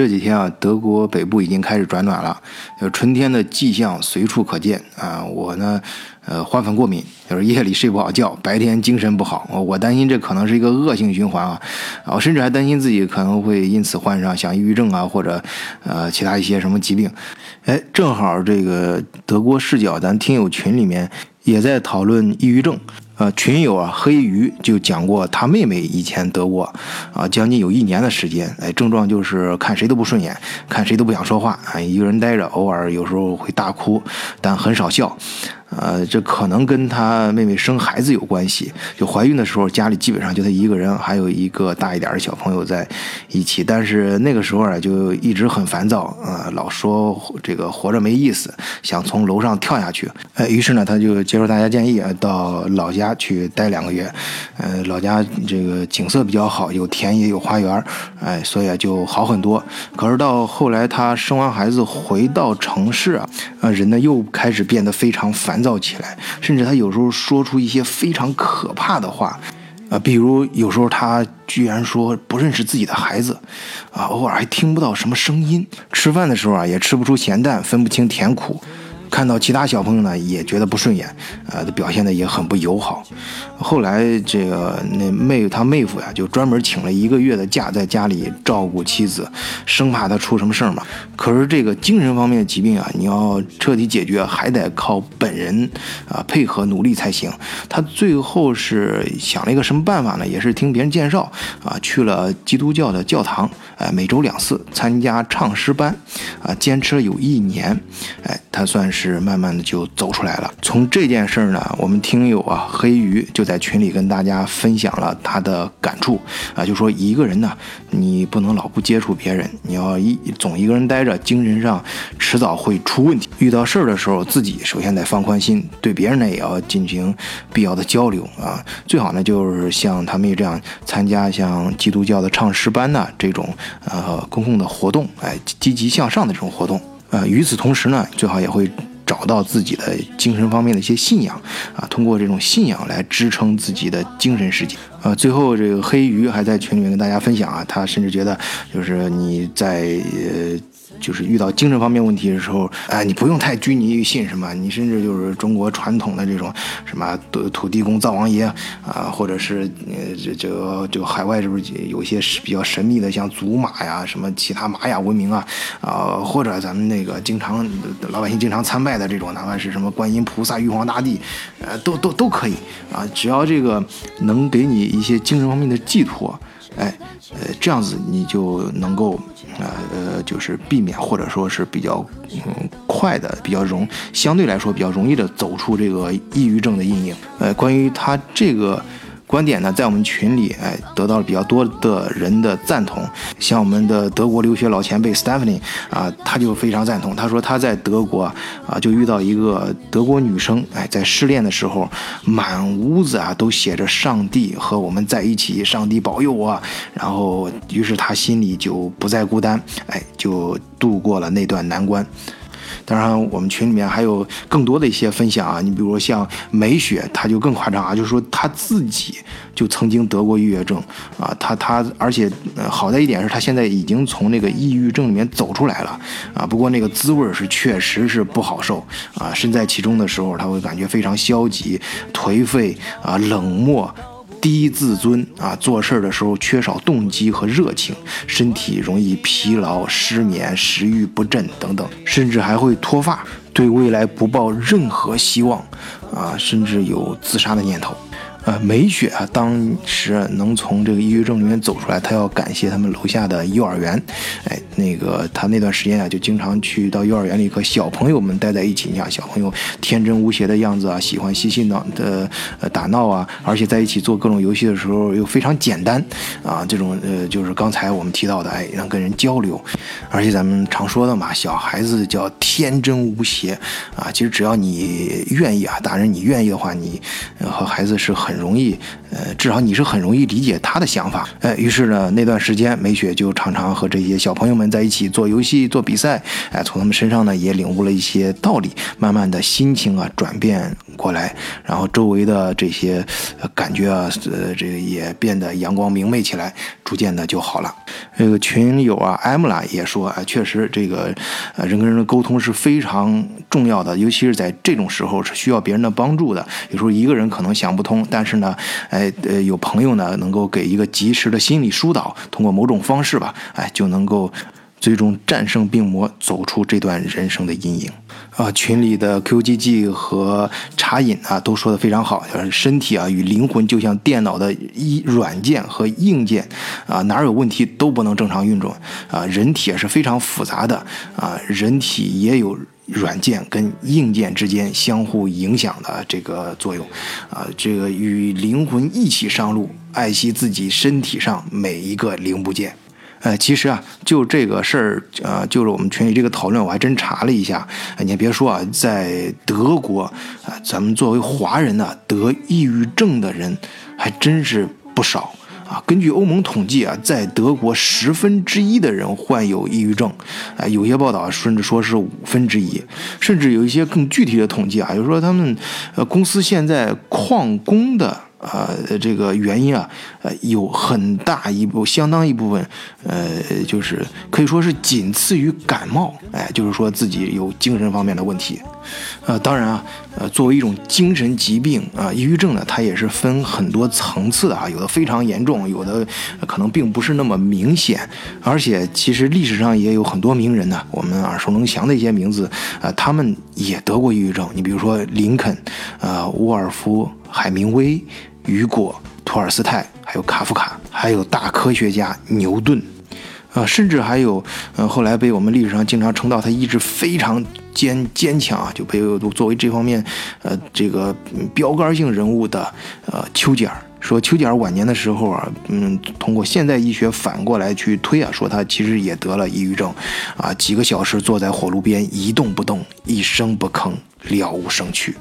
这几天啊，德国北部已经开始转暖了，呃，春天的迹象随处可见啊。我呢，呃，花粉过敏，就是夜里睡不好觉，白天精神不好。我担心这可能是一个恶性循环啊，我甚至还担心自己可能会因此患上像抑郁症啊，或者呃其他一些什么疾病。哎，正好这个德国视角，咱听友群里面也在讨论抑郁症。呃，群友啊，黑鱼就讲过，他妹妹以前得过，啊，将近有一年的时间，哎，症状就是看谁都不顺眼，看谁都不想说话，啊，一个人待着，偶尔有时候会大哭，但很少笑。呃，这可能跟他妹妹生孩子有关系。就怀孕的时候，家里基本上就他一个人，还有一个大一点的小朋友在一起。但是那个时候啊，就一直很烦躁，呃，老说这个活着没意思，想从楼上跳下去。呃，于是呢，他就接受大家建议啊，到老家去待两个月。呃，老家这个景色比较好，有田野有花园，哎，所以啊就好很多。可是到后来他生完孩子回到城市啊，呃，人呢又开始变得非常烦。躁起来，甚至他有时候说出一些非常可怕的话，啊，比如有时候他居然说不认识自己的孩子，啊，偶尔还听不到什么声音，吃饭的时候啊也吃不出咸淡，分不清甜苦。看到其他小朋友呢，也觉得不顺眼，呃，表现的也很不友好。后来这个那妹他妹夫呀，就专门请了一个月的假，在家里照顾妻子，生怕他出什么事儿嘛。可是这个精神方面的疾病啊，你要彻底解决，还得靠本人啊配合努力才行。他最后是想了一个什么办法呢？也是听别人介绍啊，去了基督教的教堂，哎，每周两次参加唱诗班，啊，坚持了有一年，哎，他算是。是慢慢的就走出来了。从这件事儿呢，我们听友啊黑鱼就在群里跟大家分享了他的感触啊，就说一个人呢，你不能老不接触别人，你要一总一个人待着，精神上迟早会出问题。遇到事儿的时候，自己首先得放宽心，对别人呢也要进行必要的交流啊。最好呢就是像他们这样参加像基督教的唱诗班呐这种呃公共的活动，哎，积极向上的这种活动。呃，与此同时呢，最好也会。找到自己的精神方面的一些信仰啊，通过这种信仰来支撑自己的精神世界。呃，最后这个黑鱼还在群里面跟大家分享啊，他甚至觉得就是你在呃。就是遇到精神方面问题的时候，哎，你不用太拘泥于信什么，你甚至就是中国传统的这种什么土土地公、灶王爷啊，或者是呃这这个就海外是不是有些比较神秘的，像祖玛呀，什么其他玛雅文明啊，啊，或者咱们那个经常老百姓经常参拜的这种，哪怕是什么观音菩萨、玉皇大帝，呃，都都都可以啊，只要这个能给你一些精神方面的寄托。哎，呃，这样子你就能够，呃呃，就是避免或者说是比较嗯快的、比较容相对来说比较容易的走出这个抑郁症的阴影。呃，关于他这个。观点呢，在我们群里，哎，得到了比较多的人的赞同。像我们的德国留学老前辈 Stephanie 啊，他就非常赞同。他说他在德国啊，就遇到一个德国女生，哎，在失恋的时候，满屋子啊都写着“上帝和我们在一起，上帝保佑我”。然后，于是他心里就不再孤单，哎，就度过了那段难关。当然，我们群里面还有更多的一些分享啊，你比如说像美雪，她就更夸张啊，就是说她自己就曾经得过抑郁症啊，她她，而且好在一点是她现在已经从那个抑郁症里面走出来了啊，不过那个滋味是确实是不好受啊，身在其中的时候，她会感觉非常消极、颓废啊、冷漠。低自尊啊，做事的时候缺少动机和热情，身体容易疲劳、失眠、食欲不振等等，甚至还会脱发，对未来不抱任何希望，啊，甚至有自杀的念头。呃，美雪啊，当时能从这个抑郁症里面走出来，她要感谢他们楼下的幼儿园。哎，那个她那段时间啊，就经常去到幼儿园里和小朋友们待在一起。你看，小朋友天真无邪的样子啊，喜欢嬉戏闹的呃打闹啊，而且在一起做各种游戏的时候又非常简单啊。这种呃，就是刚才我们提到的，哎，让跟人交流。而且咱们常说的嘛，小孩子叫天真无邪啊。其实只要你愿意啊，大人你愿意的话，你和孩子是很。很容易，呃，至少你是很容易理解他的想法。哎，于是呢，那段时间梅雪就常常和这些小朋友们在一起做游戏、做比赛，哎，从他们身上呢也领悟了一些道理，慢慢的心情啊转变过来，然后周围的这些感觉啊，呃，这个也变得阳光明媚起来，逐渐的就好了。这个群友啊，艾姆拉也说，啊，确实这个，呃，人跟人的沟通是非常重要的，尤其是在这种时候是需要别人的帮助的。有时候一个人可能想不通，但但是呢，哎，呃，有朋友呢能够给一个及时的心理疏导，通过某种方式吧，哎，就能够最终战胜病魔，走出这段人生的阴影。啊，群里的 QGG 和茶饮啊都说的非常好，就是身体啊与灵魂就像电脑的一软件和硬件啊，哪有问题都不能正常运转啊。人体是非常复杂的啊，人体也有软件跟硬件之间相互影响的这个作用啊，这个与灵魂一起上路，爱惜自己身体上每一个零部件。呃，其实啊，就这个事儿，呃，就是我们群里这个讨论，我还真查了一下。你还别说啊，在德国啊，咱们作为华人呢，得抑郁症的人还真是不少啊。根据欧盟统计啊，在德国十分之一的人患有抑郁症，啊，有些报道甚至说是五分之一，甚至有一些更具体的统计啊，就是说他们呃公司现在旷工的。呃，这个原因啊，呃，有很大一部相当一部分，呃，就是可以说是仅次于感冒，哎，就是说自己有精神方面的问题，呃，当然啊，呃，作为一种精神疾病啊，抑郁症呢，它也是分很多层次的啊，有的非常严重，有的可能并不是那么明显，而且其实历史上也有很多名人呢，我们耳熟能详的一些名字啊，他们也得过抑郁症，你比如说林肯，呃，沃尔夫。海明威、雨果、托尔斯泰，还有卡夫卡，还有大科学家牛顿，啊，甚至还有，呃，后来被我们历史上经常称道他意志非常坚坚强啊，就被作为这方面，呃，这个标杆性人物的，呃，丘吉尔。说，丘吉尔晚年的时候啊，嗯，通过现代医学反过来去推啊，说他其实也得了抑郁症，啊，几个小时坐在火炉边一动不动，一声不吭，了无生趣。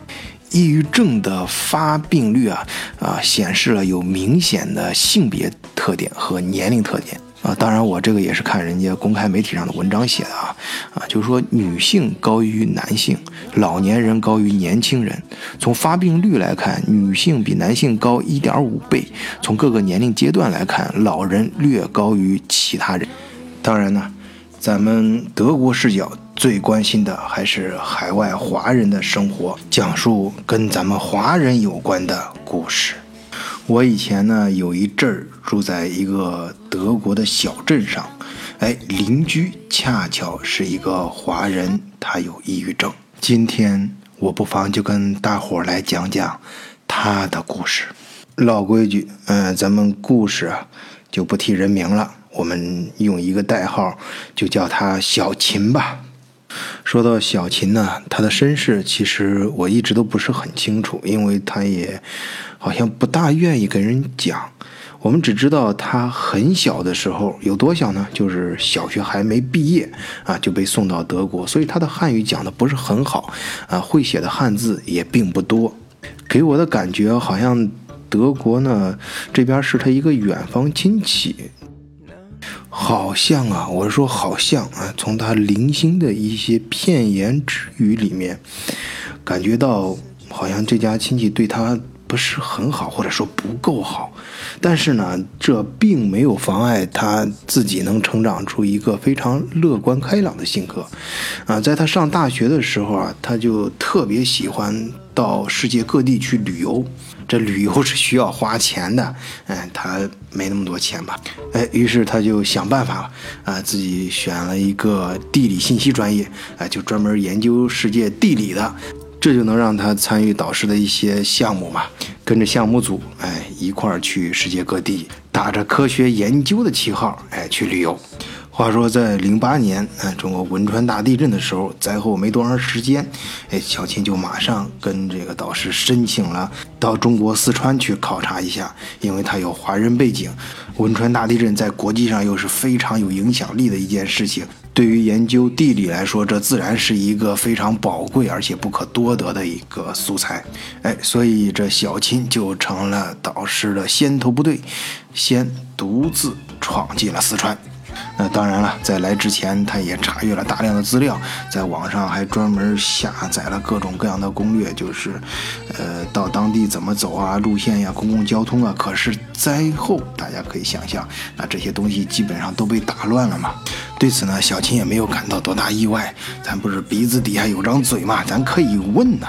抑郁症的发病率啊啊显示了有明显的性别特点和年龄特点啊，当然我这个也是看人家公开媒体上的文章写的啊啊，就是说女性高于男性，老年人高于年轻人。从发病率来看，女性比男性高一点五倍；从各个年龄阶段来看，老人略高于其他人。当然呢，咱们德国视角。最关心的还是海外华人的生活，讲述跟咱们华人有关的故事。我以前呢有一阵儿住在一个德国的小镇上，哎，邻居恰巧是一个华人，他有抑郁症。今天我不妨就跟大伙儿来讲讲他的故事。老规矩，嗯，咱们故事啊就不提人名了，我们用一个代号，就叫他小秦吧。说到小秦呢，他的身世其实我一直都不是很清楚，因为他也好像不大愿意跟人讲。我们只知道他很小的时候有多小呢？就是小学还没毕业啊，就被送到德国，所以他的汉语讲的不是很好啊，会写的汉字也并不多。给我的感觉好像德国呢这边是他一个远方亲戚。好像啊，我是说好像啊，从他零星的一些片言之语里面，感觉到好像这家亲戚对他不是很好，或者说不够好。但是呢，这并没有妨碍他自己能成长出一个非常乐观开朗的性格。啊，在他上大学的时候啊，他就特别喜欢到世界各地去旅游。这旅游是需要花钱的，哎，他没那么多钱吧？哎，于是他就想办法了，啊，自己选了一个地理信息专业，哎，就专门研究世界地理的，这就能让他参与导师的一些项目嘛，跟着项目组，哎，一块儿去世界各地，打着科学研究的旗号，哎，去旅游。话说，在零八年，嗯，中国汶川大地震的时候，灾后没多长时间，哎，小青就马上跟这个导师申请了到中国四川去考察一下，因为他有华人背景，汶川大地震在国际上又是非常有影响力的一件事情。对于研究地理来说，这自然是一个非常宝贵而且不可多得的一个素材。哎，所以这小青就成了导师的先头部队，先独自闯进了四川。那当然了，在来之前，他也查阅了大量的资料，在网上还专门下载了各种各样的攻略，就是，呃，到当地怎么走啊，路线呀，公共交通啊。可是灾后，大家可以想象，那这些东西基本上都被打乱了嘛。对此呢，小秦也没有感到多大意外，咱不是鼻子底下有张嘴嘛，咱可以问呐。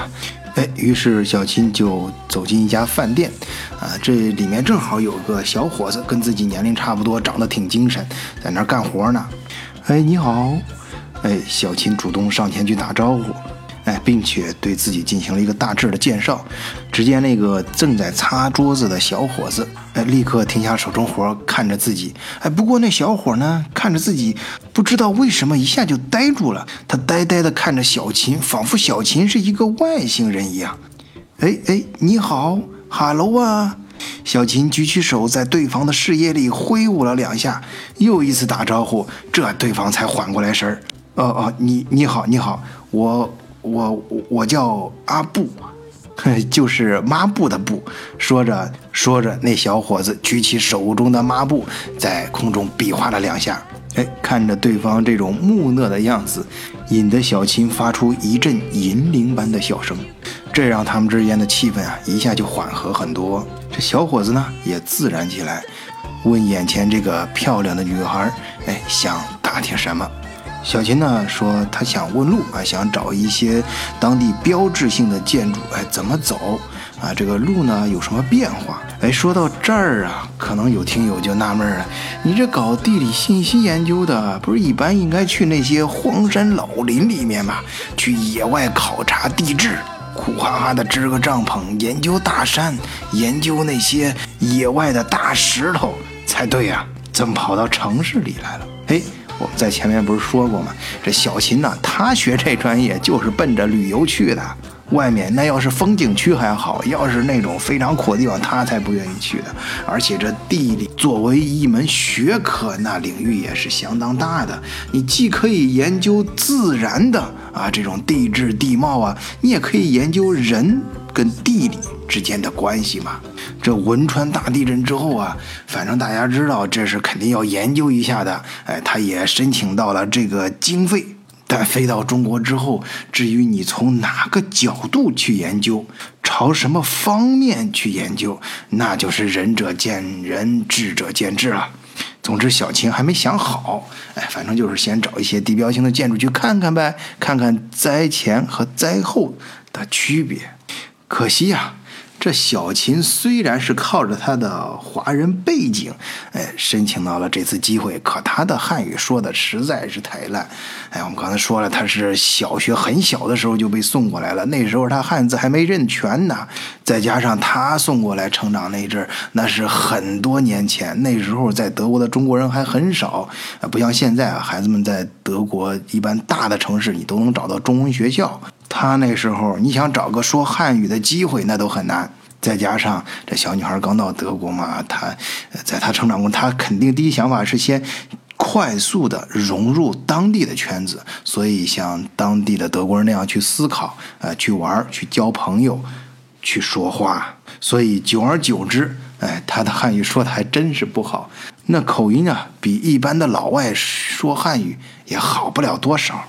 哎，于是小青就走进一家饭店，啊，这里面正好有个小伙子，跟自己年龄差不多，长得挺精神，在那儿干活呢。哎，你好，哎，小青主动上前去打招呼。并且对自己进行了一个大致的介绍。只见那个正在擦桌子的小伙子，哎，立刻停下手中活，看着自己。哎，不过那小伙呢，看着自己，不知道为什么一下就呆住了。他呆呆地看着小琴，仿佛小琴是一个外星人一样。哎哎，你好，哈喽啊！小琴举起手，在对方的视野里挥舞了两下，又一次打招呼。这对方才缓过来神儿。哦哦，你你好，你好，我。我我叫阿布，就是抹布的布。说着说着，那小伙子举起手中的抹布，在空中比划了两下。哎，看着对方这种木讷的样子，引得小琴发出一阵银铃般的笑声，这让他们之间的气氛啊一下就缓和很多。这小伙子呢也自然起来，问眼前这个漂亮的女孩，哎，想打听什么？小琴呢说，她想问路啊，想找一些当地标志性的建筑，哎，怎么走啊？这个路呢有什么变化？哎，说到这儿啊，可能有听友就纳闷了，你这搞地理信息研究的，不是一般应该去那些荒山老林里面吗？去野外考察地质，苦哈哈的支个帐篷，研究大山，研究那些野外的大石头才对呀，怎么跑到城市里来了？哎。我在前面不是说过吗？这小秦呢，他学这专业就是奔着旅游去的。外面那要是风景区还好，要是那种非常苦的地方，他才不愿意去的。而且这地理作为一门学科，那领域也是相当大的。你既可以研究自然的啊这种地质地貌啊，你也可以研究人跟地理之间的关系嘛。这汶川大地震之后啊，反正大家知道这是肯定要研究一下的。哎，他也申请到了这个经费。但飞到中国之后，至于你从哪个角度去研究，朝什么方面去研究，那就是仁者见仁，智者见智了。总之，小秦还没想好。哎，反正就是先找一些地标性的建筑去看看呗，看看灾前和灾后的区别。可惜呀。这小琴虽然是靠着他的华人背景，哎，申请到了这次机会，可他的汉语说的实在是太烂。哎，我们刚才说了，他是小学很小的时候就被送过来了，那时候他汉字还没认全呢。再加上他送过来成长那阵儿，那是很多年前，那时候在德国的中国人还很少，不像现在啊，孩子们在德国一般大的城市你都能找到中文学校。他那时候，你想找个说汉语的机会，那都很难。再加上这小女孩刚到德国嘛，她在她成长过，她肯定第一想法是先快速的融入当地的圈子，所以像当地的德国人那样去思考，呃，去玩，去交朋友，去说话。所以久而久之，哎，她的汉语说的还真是不好，那口音啊，比一般的老外说汉语也好不了多少。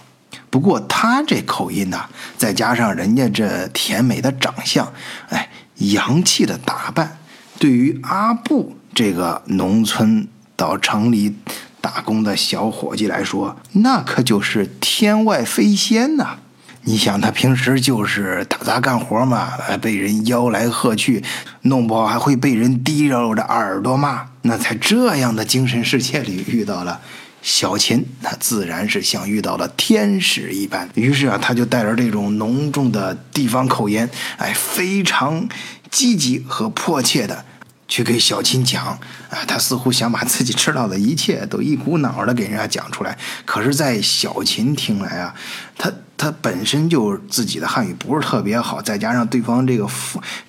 不过他这口音呢，再加上人家这甜美的长相，哎，洋气的打扮，对于阿布这个农村到城里打工的小伙计来说，那可就是天外飞仙呐！你想，他平时就是打杂干活嘛，被人吆来喝去，弄不好还会被人提揉着耳朵骂。那在这样的精神世界里遇到了。小秦，他自然是像遇到了天使一般。于是啊，他就带着这种浓重的地方口音，哎，非常积极和迫切的去给小琴讲啊，他似乎想把自己知道的一切都一股脑的给人家讲出来。可是，在小琴听来啊，他他本身就自己的汉语不是特别好，再加上对方这个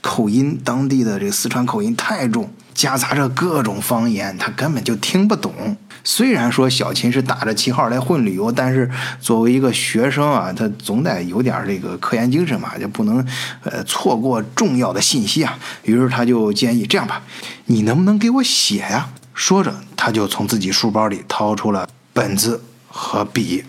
口音，当地的这个四川口音太重，夹杂着各种方言，他根本就听不懂。虽然说小秦是打着旗号来混旅游，但是作为一个学生啊，他总得有点这个科研精神嘛，就不能呃错过重要的信息啊。于是他就建议这样吧，你能不能给我写呀？说着，他就从自己书包里掏出了本子和笔。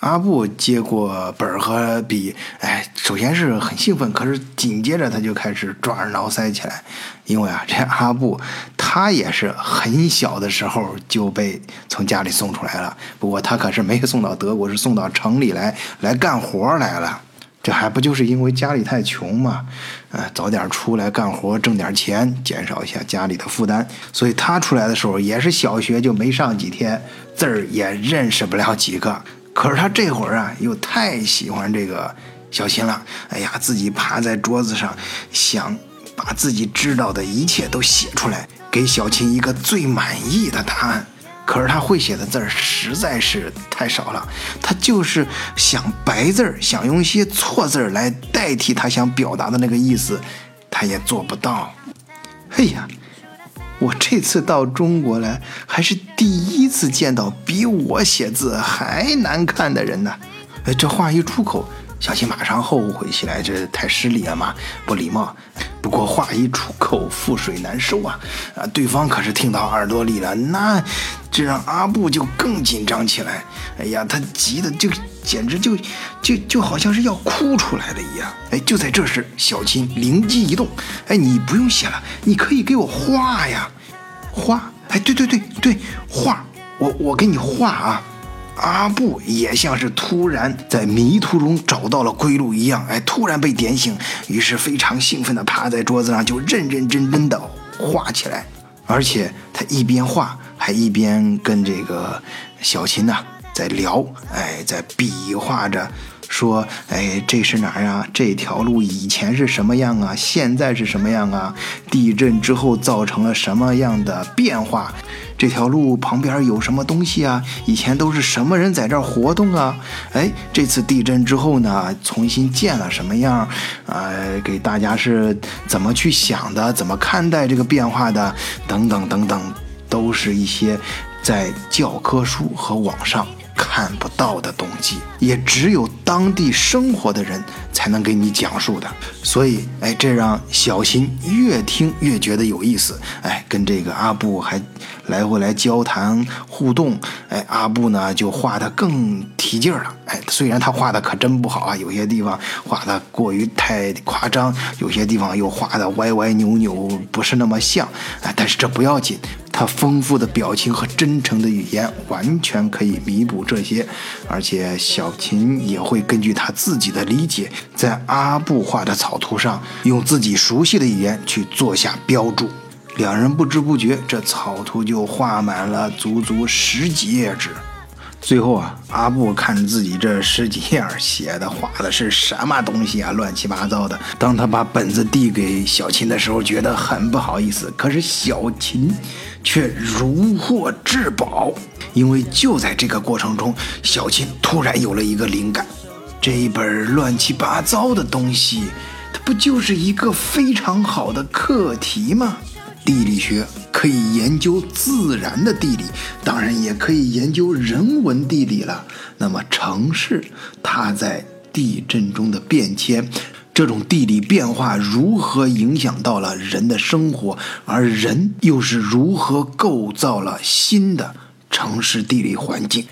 阿布接过本和笔，哎，首先是很兴奋，可是紧接着他就开始抓耳挠腮起来，因为啊，这阿布他也是很小的时候就被从家里送出来了，不过他可是没送到德国，是送到城里来来干活来了。这还不就是因为家里太穷嘛？呃，早点出来干活挣点钱，减少一下家里的负担。所以他出来的时候也是小学就没上几天，字儿也认识不了几个。可是他这会儿啊，又太喜欢这个小琴了。哎呀，自己趴在桌子上，想把自己知道的一切都写出来，给小琴一个最满意的答案。可是他会写的字儿实在是太少了，他就是想白字儿，想用一些错字儿来代替他想表达的那个意思，他也做不到。哎呀！我这次到中国来，还是第一次见到比我写字还难看的人呢。哎，这话一出口，小新马上后悔起来，这太失礼了嘛，不礼貌。不过话一出口，覆水难收啊！啊，对方可是听到耳朵里了，那这让阿布就更紧张起来。哎呀，他急得就简直就就就好像是要哭出来了一样。哎，就在这时，小琴灵机一动，哎，你不用写了，你可以给我画呀，画！哎，对对对对，画！我我给你画啊！阿布也像是突然在迷途中找到了归路一样，哎，突然被点醒，于是非常兴奋地趴在桌子上就认认真真地画起来，而且他一边画还一边跟这个小琴呐在聊，哎，在比划着。说，哎，这是哪儿啊？这条路以前是什么样啊？现在是什么样啊？地震之后造成了什么样的变化？这条路旁边有什么东西啊？以前都是什么人在这儿活动啊？哎，这次地震之后呢，重新建了什么样？呃，给大家是怎么去想的？怎么看待这个变化的？等等等等，都是一些在教科书和网上。看不到的东西，也只有当地生活的人才能给你讲述的。所以，哎，这让小新越听越觉得有意思。哎，跟这个阿布还来回来交谈互动。哎，阿布呢就画的更提劲儿了。哎，虽然他画的可真不好啊，有些地方画的过于太夸张，有些地方又画的歪歪扭扭，不是那么像。哎，但是这不要紧。他丰富的表情和真诚的语言完全可以弥补这些，而且小琴也会根据他自己的理解，在阿布画的草图上用自己熟悉的语言去做下标注。两人不知不觉，这草图就画满了足足十几页纸。最后啊，阿布看自己这十几页写的画的是什么东西啊，乱七八糟的。当他把本子递给小琴的时候，觉得很不好意思。可是小琴却如获至宝，因为就在这个过程中，小琴突然有了一个灵感：这一本乱七八糟的东西，它不就是一个非常好的课题吗？地理学可以研究自然的地理，当然也可以研究人文地理了。那么城市它在地震中的变迁，这种地理变化如何影响到了人的生活，而人又是如何构造了新的城市地理环境？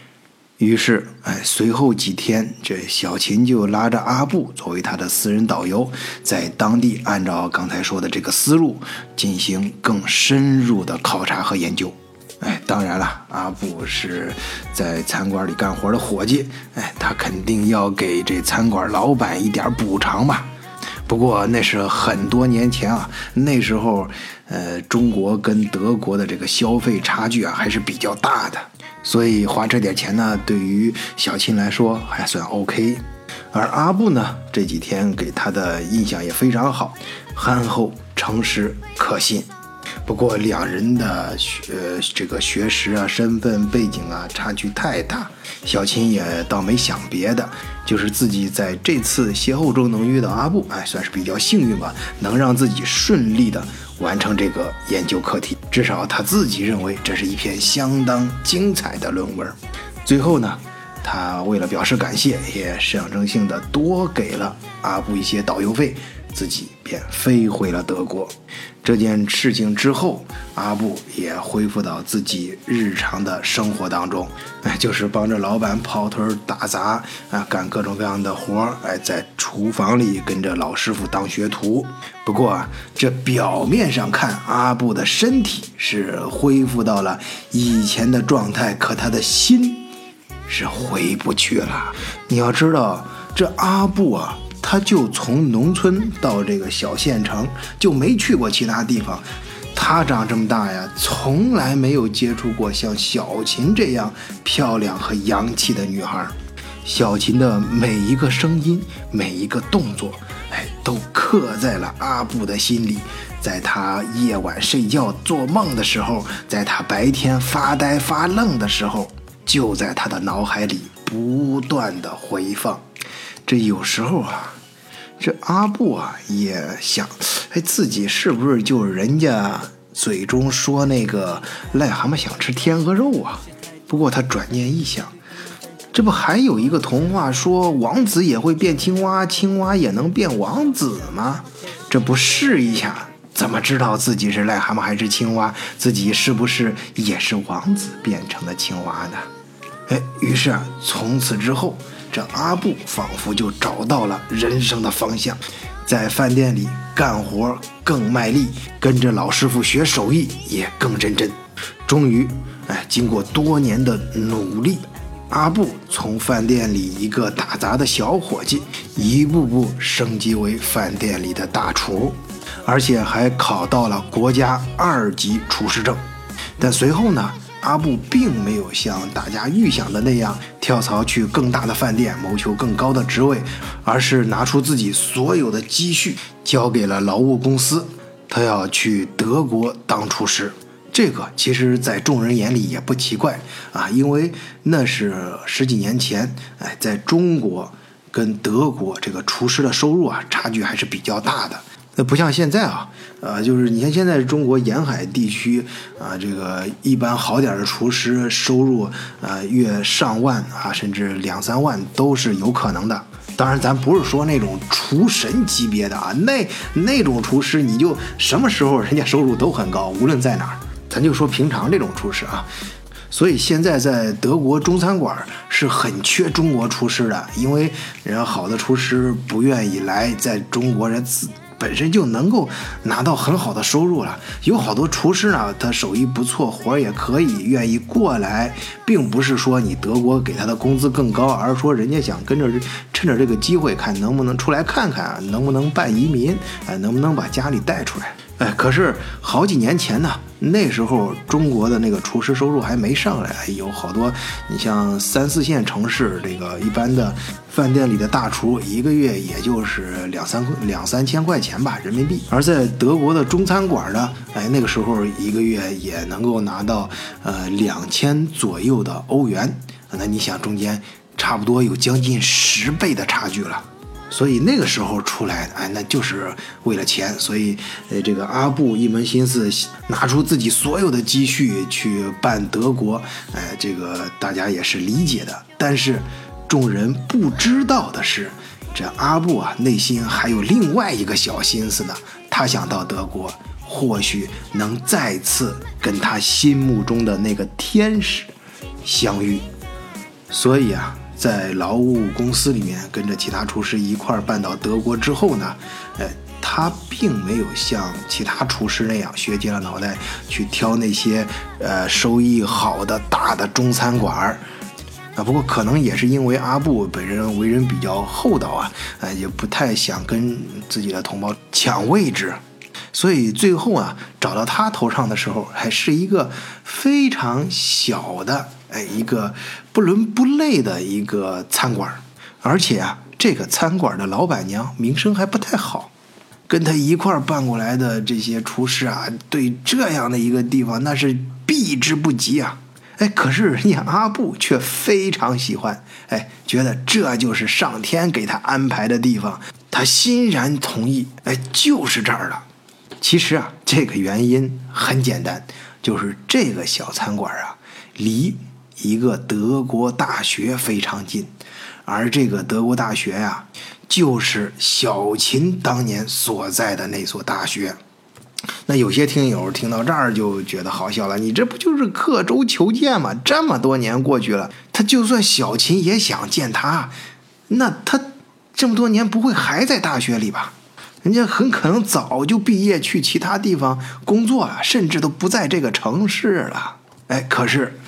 于是，哎，随后几天，这小琴就拉着阿布作为他的私人导游，在当地按照刚才说的这个思路进行更深入的考察和研究。哎，当然了，阿布是在餐馆里干活的伙计，哎，他肯定要给这餐馆老板一点补偿吧。不过那是很多年前啊，那时候，呃，中国跟德国的这个消费差距啊还是比较大的。所以花这点钱呢，对于小青来说还算 OK，而阿布呢，这几天给他的印象也非常好，憨厚、诚实、可信。不过两人的学这个学识啊、身份背景啊差距太大，小琴也倒没想别的，就是自己在这次邂逅中能遇到阿布，哎，算是比较幸运吧，能让自己顺利的完成这个研究课题。至少他自己认为这是一篇相当精彩的论文。最后呢，他为了表示感谢，也象征性的多给了阿布一些导游费。自己便飞回了德国。这件事情之后，阿布也恢复到自己日常的生活当中，哎，就是帮着老板跑腿打杂啊，干各种各样的活儿，哎，在厨房里跟着老师傅当学徒。不过啊，这表面上看，阿布的身体是恢复到了以前的状态，可他的心是回不去了。你要知道，这阿布啊。他就从农村到这个小县城，就没去过其他地方。他长这么大呀，从来没有接触过像小琴这样漂亮和洋气的女孩。小琴的每一个声音，每一个动作，哎，都刻在了阿布的心里。在他夜晚睡觉做梦的时候，在他白天发呆发愣的时候，就在他的脑海里不断的回放。这有时候啊，这阿布啊也想，哎，自己是不是就人家嘴中说那个癞蛤蟆想吃天鹅肉啊？不过他转念一想，这不还有一个童话说王子也会变青蛙，青蛙也能变王子吗？这不试一下，怎么知道自己是癞蛤蟆还是青蛙？自己是不是也是王子变成了青蛙呢？哎，于是啊，从此之后。这阿布仿佛就找到了人生的方向，在饭店里干活更卖力，跟着老师傅学手艺也更认真。终于，哎，经过多年的努力，阿布从饭店里一个打杂的小伙计，一步步升级为饭店里的大厨，而且还考到了国家二级厨师证。但随后呢？阿布并没有像大家预想的那样跳槽去更大的饭店谋求更高的职位，而是拿出自己所有的积蓄交给了劳务公司，他要去德国当厨师。这个其实，在众人眼里也不奇怪啊，因为那是十几年前，哎，在中国跟德国这个厨师的收入啊，差距还是比较大的。那不像现在啊，呃，就是你像现在中国沿海地区啊，这个一般好点的厨师收入啊，月上万啊，甚至两三万都是有可能的。当然，咱不是说那种厨神级别的啊，那那种厨师你就什么时候人家收入都很高，无论在哪儿。咱就说平常这种厨师啊，所以现在在德国中餐馆是很缺中国厨师的，因为人家好的厨师不愿意来在中国人自。本身就能够拿到很好的收入了，有好多厨师呢，他手艺不错，活儿也可以，愿意过来，并不是说你德国给他的工资更高，而是说人家想跟着趁着这个机会，看能不能出来看看，能不能办移民，哎，能不能把家里带出来。哎，可是好几年前呢，那时候中国的那个厨师收入还没上来，有好多，你像三四线城市这个一般的饭店里的大厨，一个月也就是两三两三千块钱吧人民币。而在德国的中餐馆呢，哎，那个时候一个月也能够拿到呃两千左右的欧元，那你想中间差不多有将近十倍的差距了。所以那个时候出来，哎，那就是为了钱。所以，呃，这个阿布一门心思拿出自己所有的积蓄去办德国，哎，这个大家也是理解的。但是，众人不知道的是，这阿布啊，内心还有另外一个小心思呢。他想到德国，或许能再次跟他心目中的那个天使相遇。所以啊。在劳务公司里面跟着其他厨师一块儿搬到德国之后呢，呃，他并没有像其他厨师那样削尖了脑袋去挑那些呃收益好的大的中餐馆儿啊。不过可能也是因为阿布本人为人比较厚道啊，呃，也不太想跟自己的同胞抢位置，所以最后啊找到他头上的时候，还是一个非常小的。哎，一个不伦不类的一个餐馆，而且啊，这个餐馆的老板娘名声还不太好。跟他一块儿办过来的这些厨师啊，对这样的一个地方那是避之不及啊。哎，可是人家阿布却非常喜欢，哎，觉得这就是上天给他安排的地方，他欣然同意。哎，就是这儿了。其实啊，这个原因很简单，就是这个小餐馆啊，离一个德国大学非常近，而这个德国大学呀，就是小秦当年所在的那所大学。那有些听友听到这儿就觉得好笑了，你这不就是刻舟求剑吗？这么多年过去了，他就算小秦也想见他，那他这么多年不会还在大学里吧？人家很可能早就毕业去其他地方工作了，甚至都不在这个城市了。哎，可是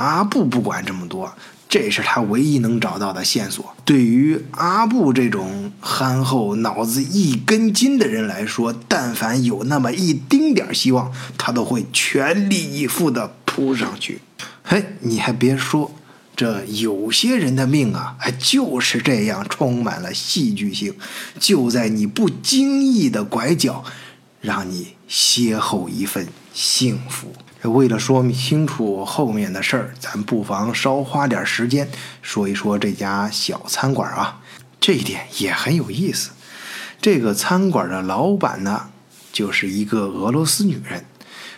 阿布不管这么多。这是他唯一能找到的线索。对于阿布这种憨厚、脑子一根筋的人来说，但凡有那么一丁点希望，他都会全力以赴地扑上去。嘿，你还别说，这有些人的命啊，就是这样，充满了戏剧性。就在你不经意的拐角，让你邂逅一份幸福。为了说明清楚后面的事儿，咱不妨稍花点时间说一说这家小餐馆啊。这一点也很有意思。这个餐馆的老板呢，就是一个俄罗斯女人。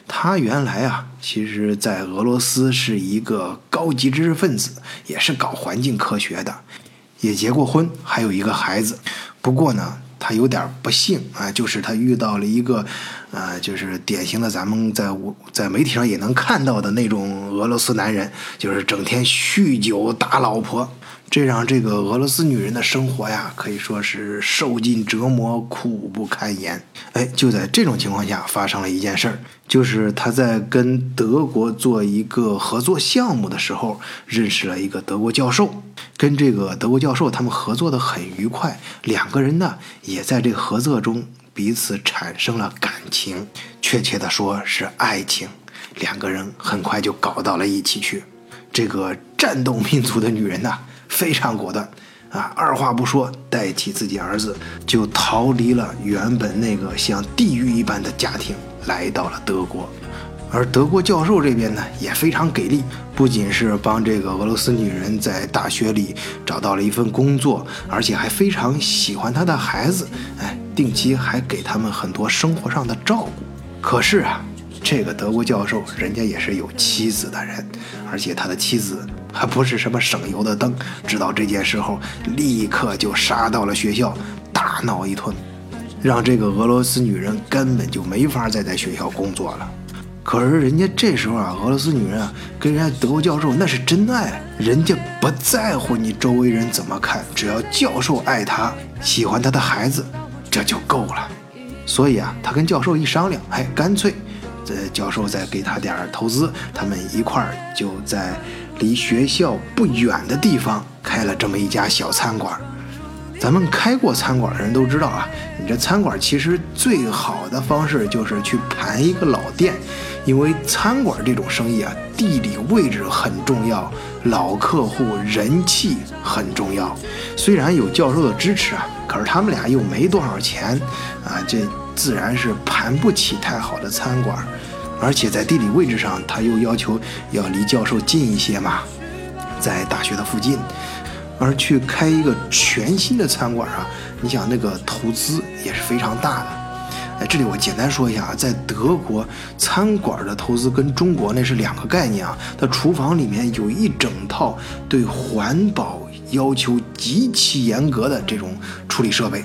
她原来啊，其实在俄罗斯是一个高级知识分子，也是搞环境科学的，也结过婚，还有一个孩子。不过呢。他有点不幸啊，就是他遇到了一个，呃，就是典型的咱们在在媒体上也能看到的那种俄罗斯男人，就是整天酗酒打老婆。这让这个俄罗斯女人的生活呀，可以说是受尽折磨，苦不堪言。哎，就在这种情况下，发生了一件事儿，就是她在跟德国做一个合作项目的时候，认识了一个德国教授，跟这个德国教授他们合作的很愉快，两个人呢也在这个合作中彼此产生了感情，确切的说是爱情，两个人很快就搞到了一起去。这个战斗民族的女人呐。非常果断，啊，二话不说，带起自己儿子就逃离了原本那个像地狱一般的家庭，来到了德国。而德国教授这边呢，也非常给力，不仅是帮这个俄罗斯女人在大学里找到了一份工作，而且还非常喜欢她的孩子，哎，定期还给他们很多生活上的照顾。可是啊，这个德国教授人家也是有妻子的人，而且他的妻子。还不是什么省油的灯，知道这件事后，立刻就杀到了学校，大闹一通，让这个俄罗斯女人根本就没法再在学校工作了。可是人家这时候啊，俄罗斯女人啊，跟人家德国教授那是真爱，人家不在乎你周围人怎么看，只要教授爱她，喜欢她的孩子，这就够了。所以啊，他跟教授一商量，哎，干脆，这教授再给他点投资，他们一块儿就在。离学校不远的地方开了这么一家小餐馆。咱们开过餐馆的人都知道啊，你这餐馆其实最好的方式就是去盘一个老店，因为餐馆这种生意啊，地理位置很重要，老客户人气很重要。虽然有教授的支持啊，可是他们俩又没多少钱啊，这自然是盘不起太好的餐馆。而且在地理位置上，他又要求要离教授近一些嘛，在大学的附近，而去开一个全新的餐馆啊，你想那个投资也是非常大的。哎，这里我简单说一下啊，在德国餐馆的投资跟中国那是两个概念啊。它厨房里面有一整套对环保要求极其严格的这种处理设备。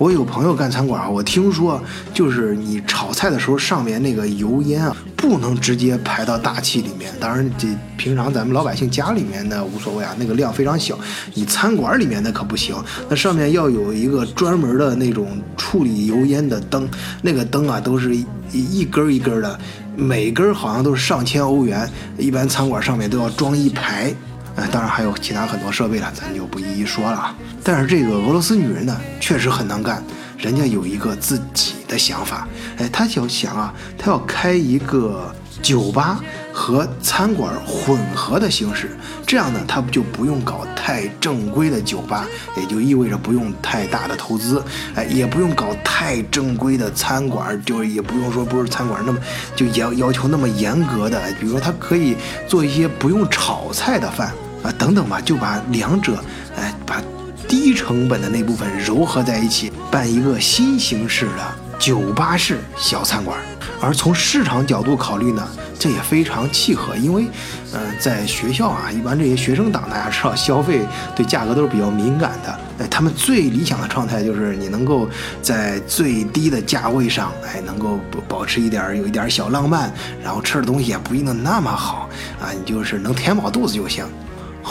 我有朋友干餐馆啊，我听说就是你炒菜的时候，上面那个油烟啊，不能直接排到大气里面。当然，这平常咱们老百姓家里面呢无所谓啊，那个量非常小。你餐馆里面那可不行，那上面要有一个专门的那种处理油烟的灯，那个灯啊都是一一根一根的，每根好像都是上千欧元。一般餐馆上面都要装一排。哎，当然还有其他很多设备了，咱就不一一说了。但是这个俄罗斯女人呢，确实很能干，人家有一个自己的想法。哎，她就想啊，她要开一个酒吧和餐馆混合的形式，这样呢，她就不用搞太正规的酒吧，也就意味着不用太大的投资，哎，也不用搞太正规的餐馆，就是也不用说不是餐馆那么就要要求那么严格的，比如说他可以做一些不用炒菜的饭啊，等等吧，就把两者，哎，把低成本的那部分糅合在一起，办一个新形式的酒吧式小餐馆。而从市场角度考虑呢，这也非常契合，因为，呃，在学校啊，一般这些学生党大家知道，消费对价格都是比较敏感的，哎，他们最理想的状态就是你能够在最低的价位上，哎，能够保持一点有一点小浪漫，然后吃的东西也不一定那么好啊，你就是能填饱肚子就行。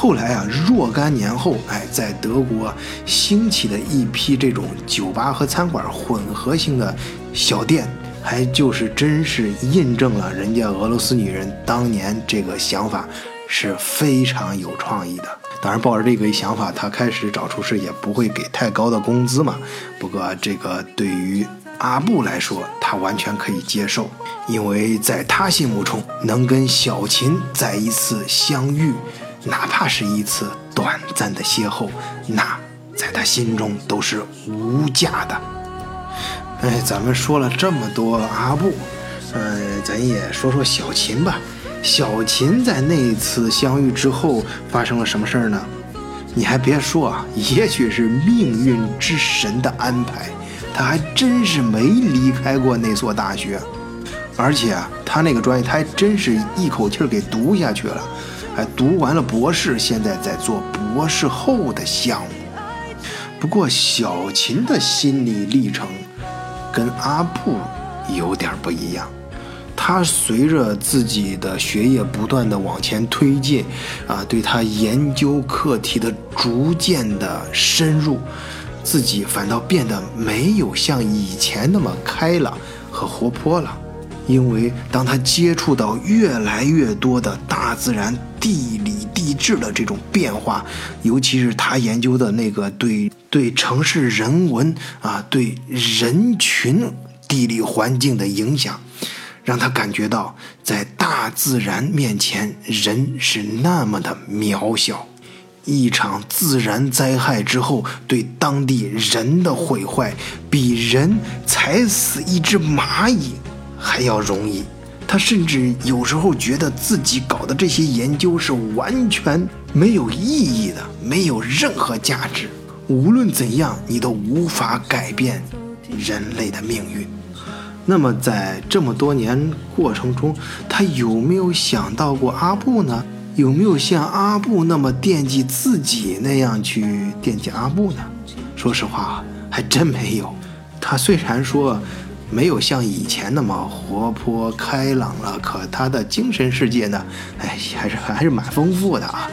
后来啊，若干年后，哎，在德国兴起的一批这种酒吧和餐馆混合型的小店。还就是真是印证了人家俄罗斯女人当年这个想法是非常有创意的。当然，抱着这个想法，她开始找厨师也不会给太高的工资嘛。不过，这个对于阿布来说，他完全可以接受，因为在他心目中，能跟小琴再一次相遇，哪怕是一次短暂的邂逅，那在他心中都是无价的。哎，咱们说了这么多阿布，嗯，咱也说说小琴吧。小琴在那次相遇之后发生了什么事儿呢？你还别说啊，也许是命运之神的安排，他还真是没离开过那所大学，而且啊，他那个专业他还真是一口气儿给读下去了，还读完了博士，现在在做博士后的项目。不过小琴的心理历程。跟阿布有点不一样，他随着自己的学业不断的往前推进，啊，对他研究课题的逐渐的深入，自己反倒变得没有像以前那么开朗和活泼了。因为当他接触到越来越多的大自然、地理、地质的这种变化，尤其是他研究的那个对对城市人文啊、对人群地理环境的影响，让他感觉到在大自然面前，人是那么的渺小。一场自然灾害之后，对当地人的毁坏，比人踩死一只蚂蚁。还要容易，他甚至有时候觉得自己搞的这些研究是完全没有意义的，没有任何价值。无论怎样，你都无法改变人类的命运。那么，在这么多年过程中，他有没有想到过阿布呢？有没有像阿布那么惦记自己那样去惦记阿布呢？说实话，还真没有。他虽然说。没有像以前那么活泼开朗了，可他的精神世界呢？哎，还是还是蛮丰富的啊。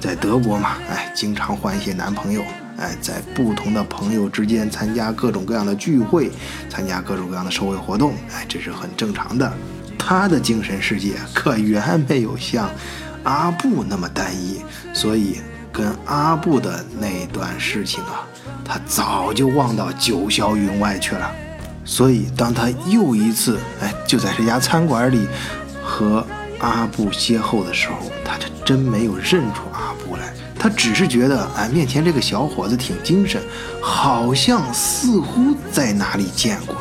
在德国嘛，哎，经常换一些男朋友，哎，在不同的朋友之间参加各种各样的聚会，参加各种各样的社会活动，哎，这是很正常的。他的精神世界可远没有像阿布那么单一，所以跟阿布的那段事情啊，他早就忘到九霄云外去了。所以，当他又一次哎，就在这家餐馆里和阿布邂逅的时候，他这真没有认出阿布来。他只是觉得哎，面前这个小伙子挺精神，好像似乎在哪里见过。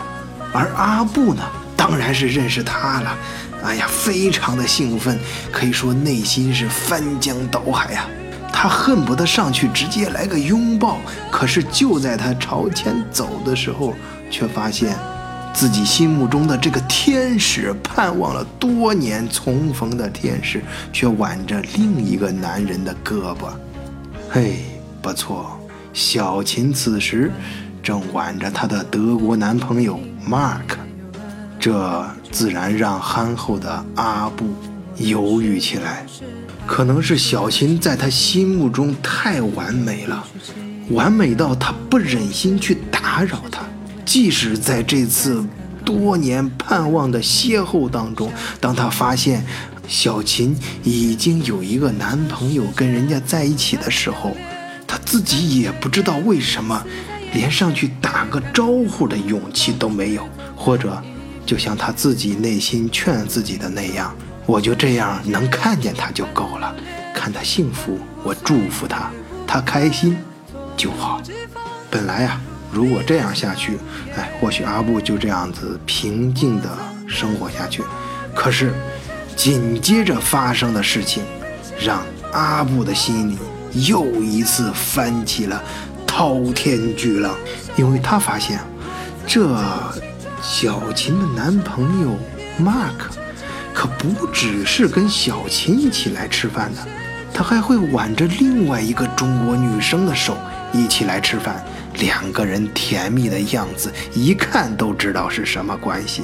而阿布呢，当然是认识他了。哎呀，非常的兴奋，可以说内心是翻江倒海呀。他恨不得上去直接来个拥抱。可是就在他朝前走的时候，却发现，自己心目中的这个天使，盼望了多年重逢的天使，却挽着另一个男人的胳膊。嘿，不错，小琴此时正挽着她的德国男朋友 Mark，这自然让憨厚的阿布犹豫起来。可能是小琴在他心目中太完美了，完美到他不忍心去打扰她。即使在这次多年盼望的邂逅当中，当他发现小琴已经有一个男朋友跟人家在一起的时候，他自己也不知道为什么，连上去打个招呼的勇气都没有，或者就像他自己内心劝自己的那样，我就这样能看见他就够了，看他幸福，我祝福他，他开心就好。本来呀，如果这样下去，哎，或许阿布就这样子平静的生活下去。可是，紧接着发生的事情，让阿布的心里又一次翻起了滔天巨浪，因为他发现，这小琴的男朋友 Mark，可不只是跟小琴一起来吃饭的，他还会挽着另外一个中国女生的手一起来吃饭。两个人甜蜜的样子，一看都知道是什么关系。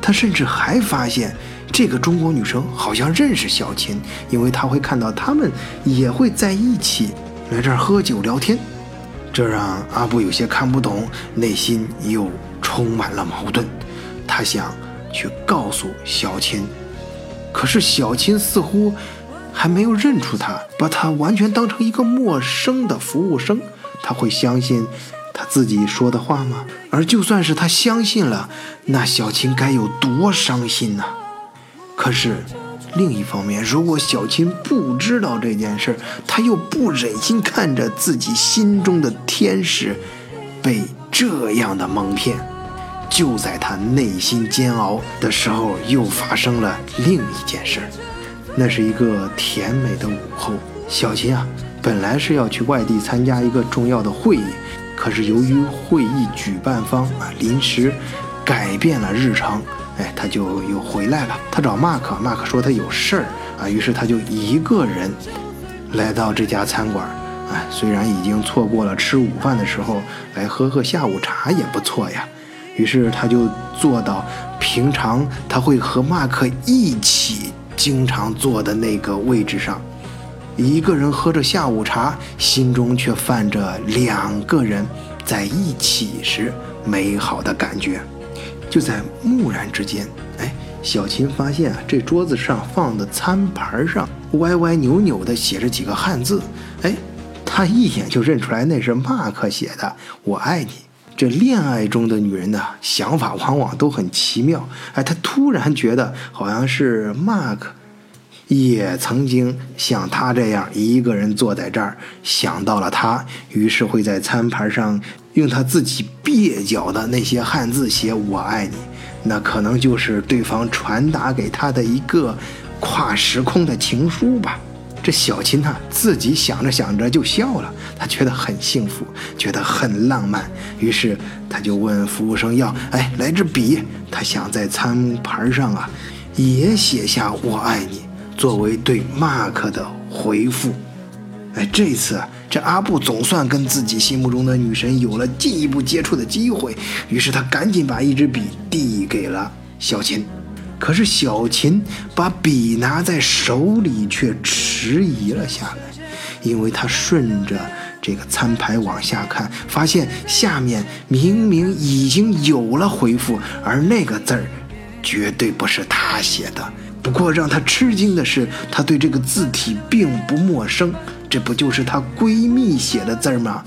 他甚至还发现，这个中国女生好像认识小琴，因为他会看到他们也会在一起来这儿喝酒聊天。这让阿布有些看不懂，内心又充满了矛盾。他想去告诉小琴，可是小琴似乎还没有认出他，把他完全当成一个陌生的服务生。他会相信他自己说的话吗？而就算是他相信了，那小琴该有多伤心呐！可是另一方面，如果小琴不知道这件事儿，他又不忍心看着自己心中的天使被这样的蒙骗。就在他内心煎熬的时候，又发生了另一件事。那是一个甜美的午后，小琴啊。本来是要去外地参加一个重要的会议，可是由于会议举办方啊临时改变了日程，哎，他就又回来了。他找马克，马克说他有事儿啊，于是他就一个人来到这家餐馆。哎，虽然已经错过了吃午饭的时候，来喝喝下午茶也不错呀。于是他就坐到平常他会和马克一起经常坐的那个位置上。一个人喝着下午茶，心中却泛着两个人在一起时美好的感觉。就在蓦然之间，哎，小琴发现啊，这桌子上放的餐盘上歪歪扭扭的写着几个汉字。哎，她一眼就认出来那是马克写的“我爱你”。这恋爱中的女人呢，想法往往都很奇妙。哎，她突然觉得好像是马克。也曾经像他这样一个人坐在这儿，想到了他，于是会在餐盘上用他自己蹩脚的那些汉字写“我爱你”，那可能就是对方传达给他的一个跨时空的情书吧。这小琴呢，自己想着想着就笑了，他觉得很幸福，觉得很浪漫，于是他就问服务生要：“哎，来支笔。”他想在餐盘上啊，也写下“我爱你”。作为对 Mark 的回复，哎，这次啊这阿布总算跟自己心目中的女神有了进一步接触的机会，于是他赶紧把一支笔递给了小琴。可是小琴把笔拿在手里却迟疑了下来，因为他顺着这个餐牌往下看，发现下面明明已经有了回复，而那个字儿绝对不是他写的。不过让她吃惊的是，她对这个字体并不陌生，这不就是她闺蜜写的字吗？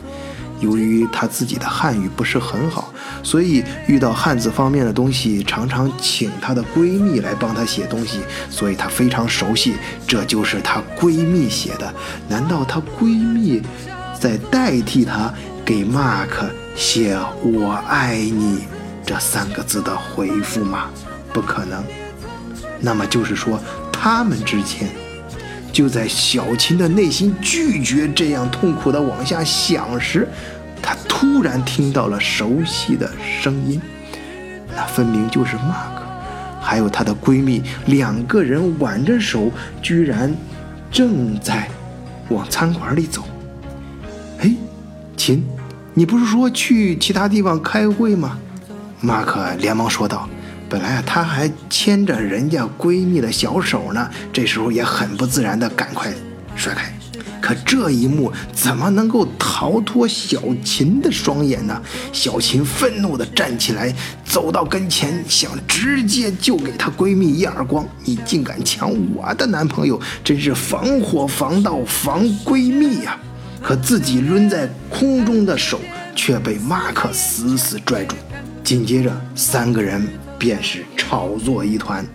由于她自己的汉语不是很好，所以遇到汉字方面的东西，常常请她的闺蜜来帮她写东西，所以她非常熟悉。这就是她闺蜜写的，难道她闺蜜在代替她给 Mark 写“我爱你”这三个字的回复吗？不可能。那么就是说，他们之间，就在小琴的内心拒绝这样痛苦的往下想时，她突然听到了熟悉的声音，那分明就是 Mark，还有她的闺蜜，两个人挽着手，居然正在往餐馆里走。哎，琴，你不是说去其他地方开会吗？马克连忙说道。本来啊，她还牵着人家闺蜜的小手呢，这时候也很不自然的赶快甩开。可这一幕怎么能够逃脱小琴的双眼呢？小琴愤怒地站起来，走到跟前，想直接就给她闺蜜一耳光。你竟敢抢我的男朋友，真是防火防盗防闺蜜呀！可自己抡在空中的手却被马克死死拽住。紧接着，三个人。便是炒作一团。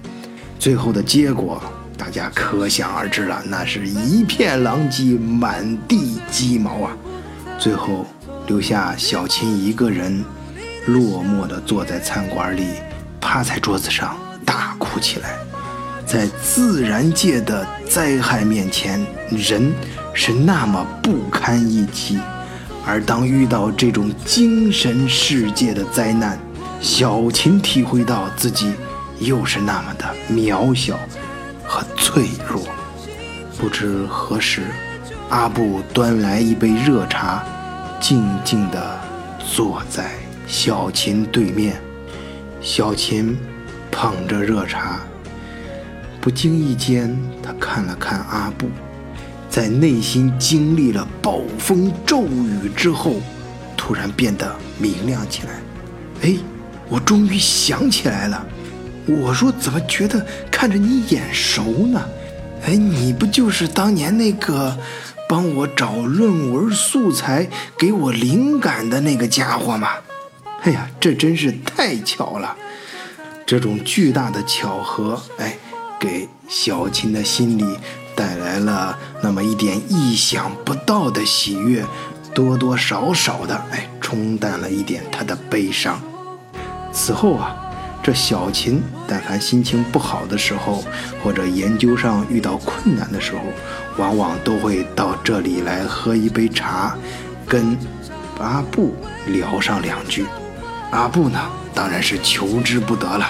最后的结果，大家可想而知了，那是一片狼藉，满地鸡毛啊！最后留下小琴一个人，落寞地坐在餐馆里，趴在桌子上大哭起来。在自然界的灾害面前，人是那么不堪一击，而当遇到这种精神世界的灾难，小琴体会到自己。又是那么的渺小和脆弱。不知何时，阿布端来一杯热茶，静静地坐在小琴对面。小琴捧着热茶，不经意间，他看了看阿布，在内心经历了暴风骤雨之后，突然变得明亮起来。哎，我终于想起来了。我说怎么觉得看着你眼熟呢？哎，你不就是当年那个帮我找论文素材、给我灵感的那个家伙吗？哎呀，这真是太巧了！这种巨大的巧合，哎，给小琴的心里带来了那么一点意想不到的喜悦，多多少少的哎，冲淡了一点她的悲伤。此后啊。这小琴，但凡心情不好的时候，或者研究上遇到困难的时候，往往都会到这里来喝一杯茶，跟阿布聊上两句。阿布呢，当然是求之不得了。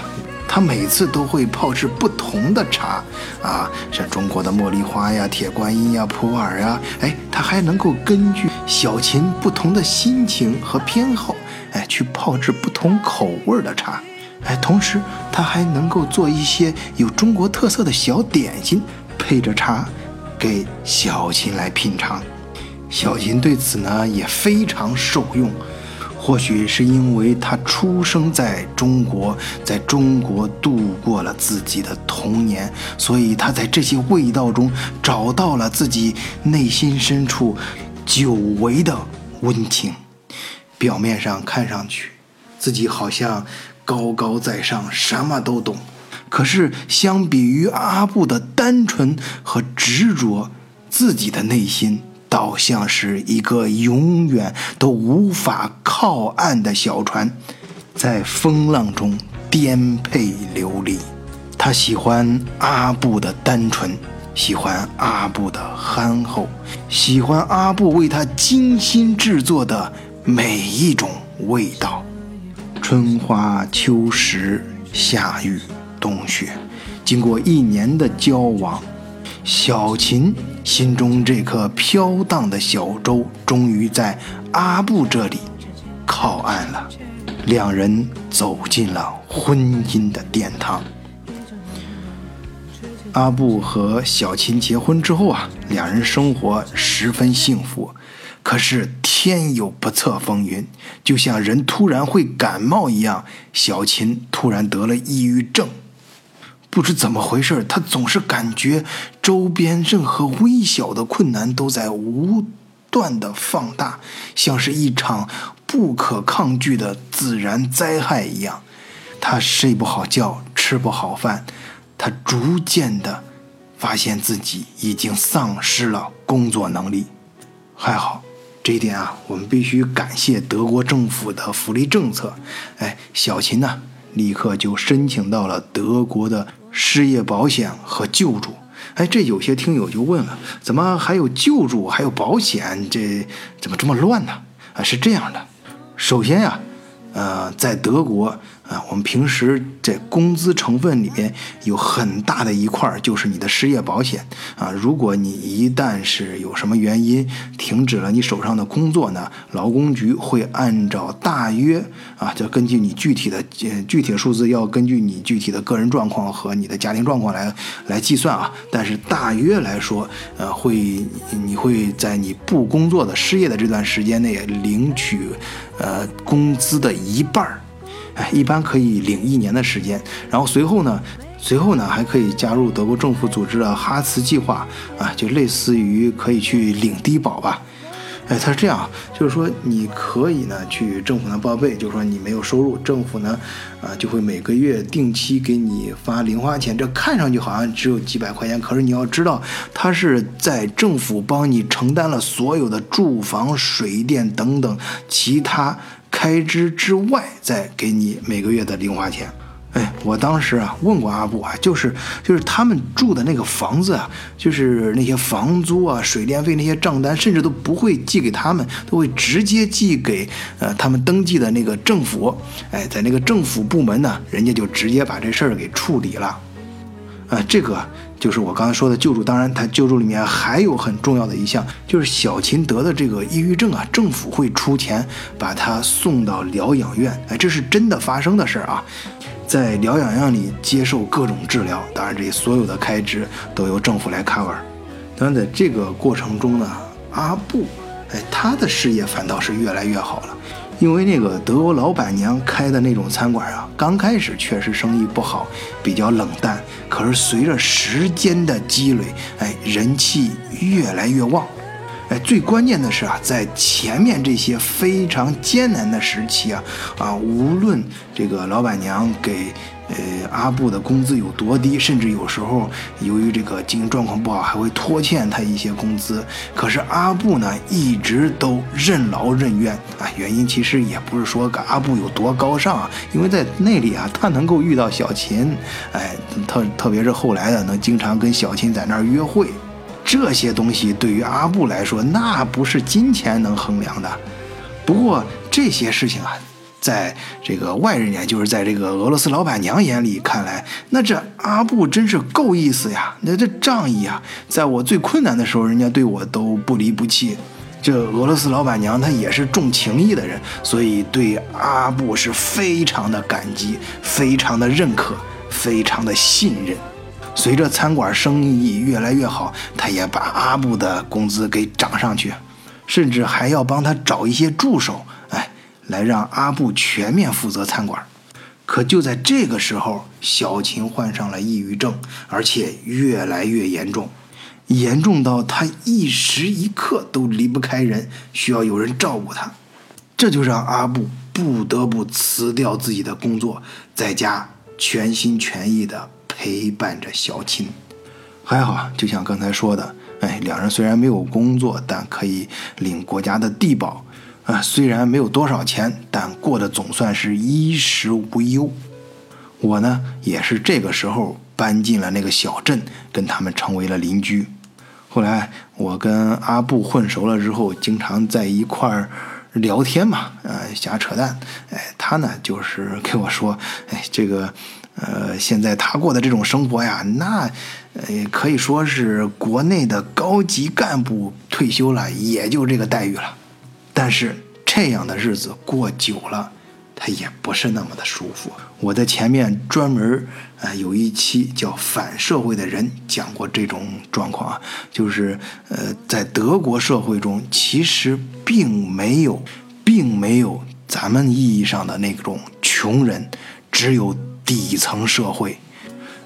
他每次都会泡制不同的茶，啊，像中国的茉莉花呀、铁观音呀、普洱呀，哎，他还能够根据小琴不同的心情和偏好，哎，去泡制不同口味的茶。哎，同时他还能够做一些有中国特色的小点心，配着茶，给小琴来品尝。小琴对此呢也非常受用。或许是因为他出生在中国，在中国度过了自己的童年，所以他在这些味道中找到了自己内心深处久违的温情。表面上看上去，自己好像。高高在上，什么都懂。可是相比于阿布的单纯和执着，自己的内心倒像是一个永远都无法靠岸的小船，在风浪中颠沛流离。他喜欢阿布的单纯，喜欢阿布的憨厚，喜欢阿布为他精心制作的每一种味道。春花秋实，夏雨冬雪，经过一年的交往，小琴心中这颗飘荡的小舟终于在阿布这里靠岸了。两人走进了婚姻的殿堂。阿布和小琴结婚之后啊，两人生活十分幸福。可是天有不测风云，就像人突然会感冒一样，小琴突然得了抑郁症。不知怎么回事，她总是感觉周边任何微小的困难都在无断的放大，像是一场不可抗拒的自然灾害一样。她睡不好觉，吃不好饭，她逐渐的发现自己已经丧失了工作能力。还好。这一点啊，我们必须感谢德国政府的福利政策。哎，小琴呢，立刻就申请到了德国的失业保险和救助。哎，这有些听友就问了，怎么还有救助，还有保险？这怎么这么乱呢？啊，是这样的，首先呀，呃，在德国。啊，我们平时在工资成分里面有很大的一块就是你的失业保险啊。如果你一旦是有什么原因停止了你手上的工作呢，劳工局会按照大约啊，就根据你具体的具体数字，要根据你具体的个人状况和你的家庭状况来来计算啊。但是大约来说，呃，会你会在你不工作的失业的这段时间内领取呃工资的一半儿。一般可以领一年的时间，然后随后呢，随后呢还可以加入德国政府组织的哈茨计划啊，就类似于可以去领低保吧。哎，他是这样，就是说你可以呢去政府那报备，就是说你没有收入，政府呢，啊就会每个月定期给你发零花钱。这看上去好像只有几百块钱，可是你要知道，他是在政府帮你承担了所有的住房、水电等等其他开支之外，再给你每个月的零花钱。哎，我当时啊问过阿布啊，就是就是他们住的那个房子啊，就是那些房租啊、水电费那些账单，甚至都不会寄给他们，都会直接寄给呃他们登记的那个政府。哎，在那个政府部门呢，人家就直接把这事儿给处理了。啊，这个就是我刚才说的救助。当然，他救助里面还有很重要的一项，就是小秦得的这个抑郁症啊，政府会出钱把他送到疗养院。哎，这是真的发生的事儿啊。在疗养院里接受各种治疗，当然这所有的开支都由政府来 cover。当然，在这个过程中呢，阿布，哎，他的事业反倒是越来越好了，因为那个德国老板娘开的那种餐馆啊，刚开始确实生意不好，比较冷淡，可是随着时间的积累，哎，人气越来越旺。哎，最关键的是啊，在前面这些非常艰难的时期啊，啊，无论这个老板娘给呃阿布的工资有多低，甚至有时候由于这个经营状况不好，还会拖欠他一些工资。可是阿布呢，一直都任劳任怨啊。原因其实也不是说阿布有多高尚啊，因为在那里啊，他能够遇到小琴，哎，特特别是后来的，能经常跟小琴在那儿约会。这些东西对于阿布来说，那不是金钱能衡量的。不过这些事情啊，在这个外人眼，就是在这个俄罗斯老板娘眼里看来，那这阿布真是够意思呀，那这仗义啊，在我最困难的时候，人家对我都不离不弃。这俄罗斯老板娘她也是重情义的人，所以对阿布是非常的感激，非常的认可，非常的信任。随着餐馆生意越来越好，他也把阿布的工资给涨上去，甚至还要帮他找一些助手，哎，来让阿布全面负责餐馆。可就在这个时候，小琴患上了抑郁症，而且越来越严重，严重到他一时一刻都离不开人，需要有人照顾他。这就让阿布不得不辞掉自己的工作，在家全心全意的。陪伴着小琴，还好，就像刚才说的，哎，两人虽然没有工作，但可以领国家的低保，啊，虽然没有多少钱，但过得总算是衣食无忧。我呢，也是这个时候搬进了那个小镇，跟他们成为了邻居。后来我跟阿布混熟了之后，经常在一块儿聊天嘛，呃，瞎扯淡。哎，他呢，就是给我说，哎，这个。呃，现在他过的这种生活呀，那呃可以说是国内的高级干部退休了也就这个待遇了。但是这样的日子过久了，他也不是那么的舒服。我在前面专门呃有一期叫《反社会的人》讲过这种状况啊，就是呃在德国社会中，其实并没有，并没有咱们意义上的那种穷人，只有。底层社会，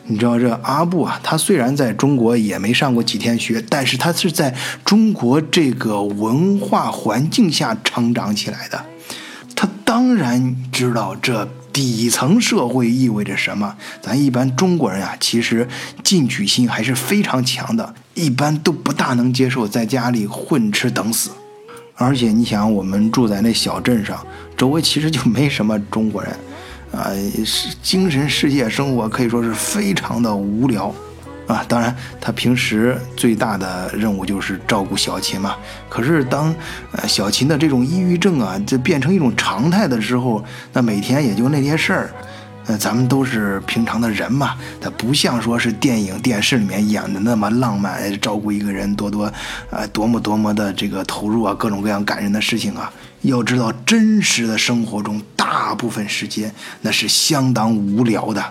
你知道这阿布啊，他虽然在中国也没上过几天学，但是他是在中国这个文化环境下成长起来的，他当然知道这底层社会意味着什么。咱一般中国人啊，其实进取心还是非常强的，一般都不大能接受在家里混吃等死。而且你想，我们住在那小镇上，周围其实就没什么中国人。啊，是精神世界生活可以说是非常的无聊，啊，当然他平时最大的任务就是照顾小琴嘛。可是当呃小琴的这种抑郁症啊，这变成一种常态的时候，那每天也就那些事儿，呃，咱们都是平常的人嘛，他不像说是电影电视里面演的那么浪漫，照顾一个人多多，呃，多么多么的这个投入啊，各种各样感人的事情啊。要知道，真实的生活中，大部分时间那是相当无聊的。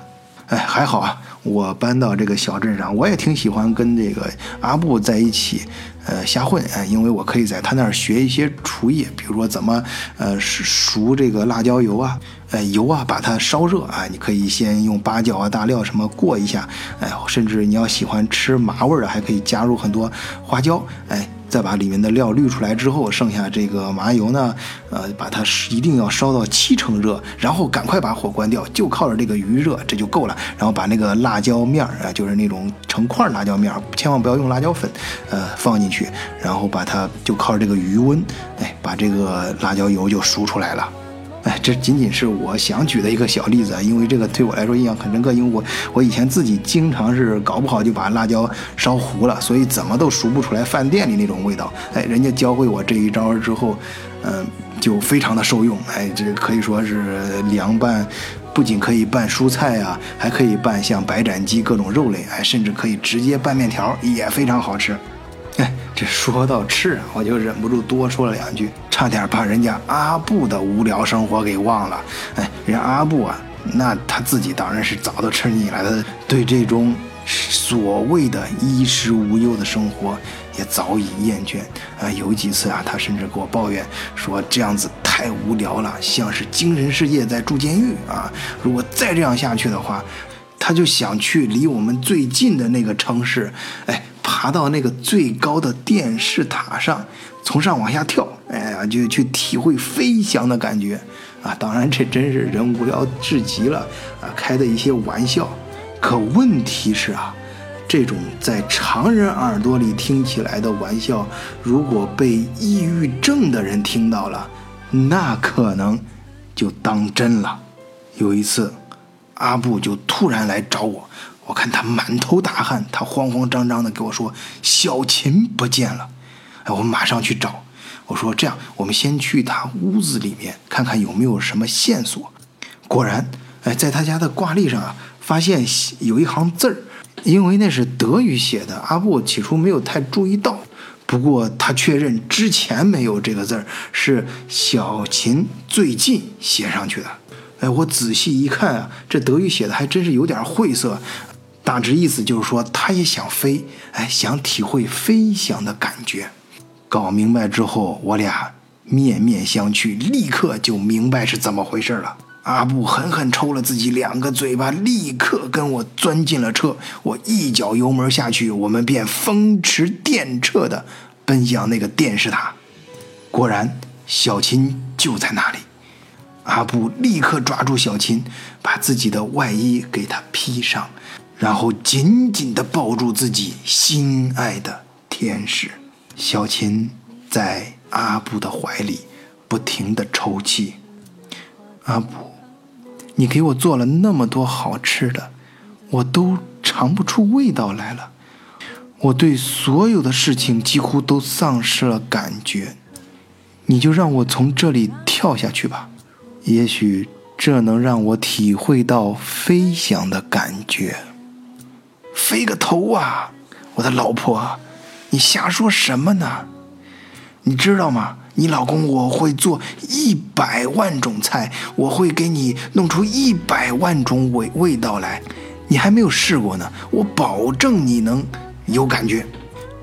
哎，还好啊，我搬到这个小镇上，我也挺喜欢跟这个阿布在一起，呃，瞎混啊，因为我可以在他那儿学一些厨艺，比如说怎么呃熟这个辣椒油啊，呃油啊，把它烧热啊，你可以先用八角啊、大料什么过一下，哎，甚至你要喜欢吃麻味儿的，还可以加入很多花椒，哎。再把里面的料滤出来之后，剩下这个麻油呢，呃，把它一定要烧到七成热，然后赶快把火关掉，就靠着这个余热这就够了。然后把那个辣椒面儿啊，就是那种成块辣椒面儿，千万不要用辣椒粉，呃，放进去，然后把它就靠着这个余温，哎，把这个辣椒油就熟出来了。哎，这仅仅是我想举的一个小例子啊，因为这个对我来说印象很深刻，因为我我以前自己经常是搞不好就把辣椒烧糊了，所以怎么都熟不出来饭店里那种味道。哎，人家教会我这一招之后，嗯，就非常的受用。哎，这可以说是凉拌，不仅可以拌蔬菜啊，还可以拌像白斩鸡各种肉类，哎，甚至可以直接拌面条，也非常好吃。哎，这说到吃啊，我就忍不住多说了两句，差点把人家阿布的无聊生活给忘了。哎，人阿布啊，那他自己当然是早都吃腻了，他对这种所谓的衣食无忧的生活也早已厌倦。啊，有几次啊，他甚至给我抱怨说这样子太无聊了，像是精神世界在住监狱啊！如果再这样下去的话，他就想去离我们最近的那个城市，哎。爬到那个最高的电视塔上，从上往下跳，哎呀，就去体会飞翔的感觉啊！当然，这真是人无聊至极了啊，开的一些玩笑。可问题是啊，这种在常人耳朵里听起来的玩笑，如果被抑郁症的人听到了，那可能就当真了。有一次，阿布就突然来找我。我看他满头大汗，他慌慌张张的给我说：“小琴不见了。”哎，我马上去找。我说：“这样，我们先去他屋子里面看看有没有什么线索。”果然，哎，在他家的挂历上啊，发现有一行字儿，因为那是德语写的，阿布起初没有太注意到。不过他确认之前没有这个字儿，是小琴最近写上去的。哎，我仔细一看啊，这德语写的还真是有点晦涩。大致意思就是说，他也想飞，哎，想体会飞翔的感觉。搞明白之后，我俩面面相觑，立刻就明白是怎么回事了。阿布狠狠抽了自己两个嘴巴，立刻跟我钻进了车。我一脚油门下去，我们便风驰电掣地奔向那个电视塔。果然，小琴就在那里。阿布立刻抓住小琴，把自己的外衣给她披上。然后紧紧地抱住自己心爱的天使小琴，在阿布的怀里不停地抽泣。阿布，你给我做了那么多好吃的，我都尝不出味道来了。我对所有的事情几乎都丧失了感觉。你就让我从这里跳下去吧，也许这能让我体会到飞翔的感觉。飞个头啊！我的老婆，你瞎说什么呢？你知道吗？你老公我会做一百万种菜，我会给你弄出一百万种味味道来。你还没有试过呢，我保证你能有感觉。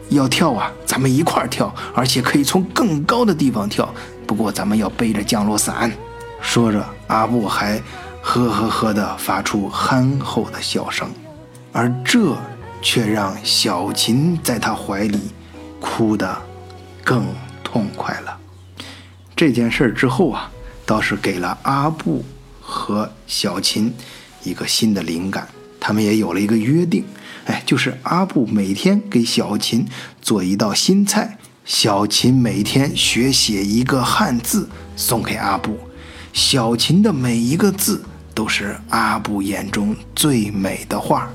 要跳啊，咱们一块儿跳，而且可以从更高的地方跳。不过咱们要背着降落伞。说着，阿布还呵呵呵地发出憨厚的笑声。而这却让小琴在他怀里哭得更痛快了。这件事之后啊，倒是给了阿布和小琴一个新的灵感。他们也有了一个约定，哎，就是阿布每天给小琴做一道新菜，小琴每天学写一个汉字送给阿布。小琴的每一个字都是阿布眼中最美的画。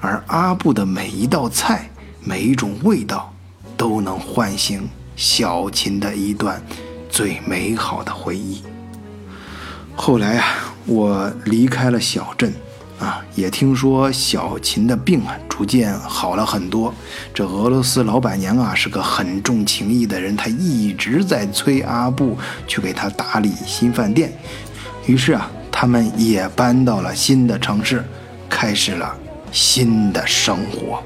而阿布的每一道菜，每一种味道，都能唤醒小琴的一段最美好的回忆。后来啊，我离开了小镇，啊，也听说小琴的病啊逐渐好了很多。这俄罗斯老板娘啊是个很重情义的人，她一直在催阿布去给她打理新饭店。于是啊，他们也搬到了新的城市，开始了。新的生活。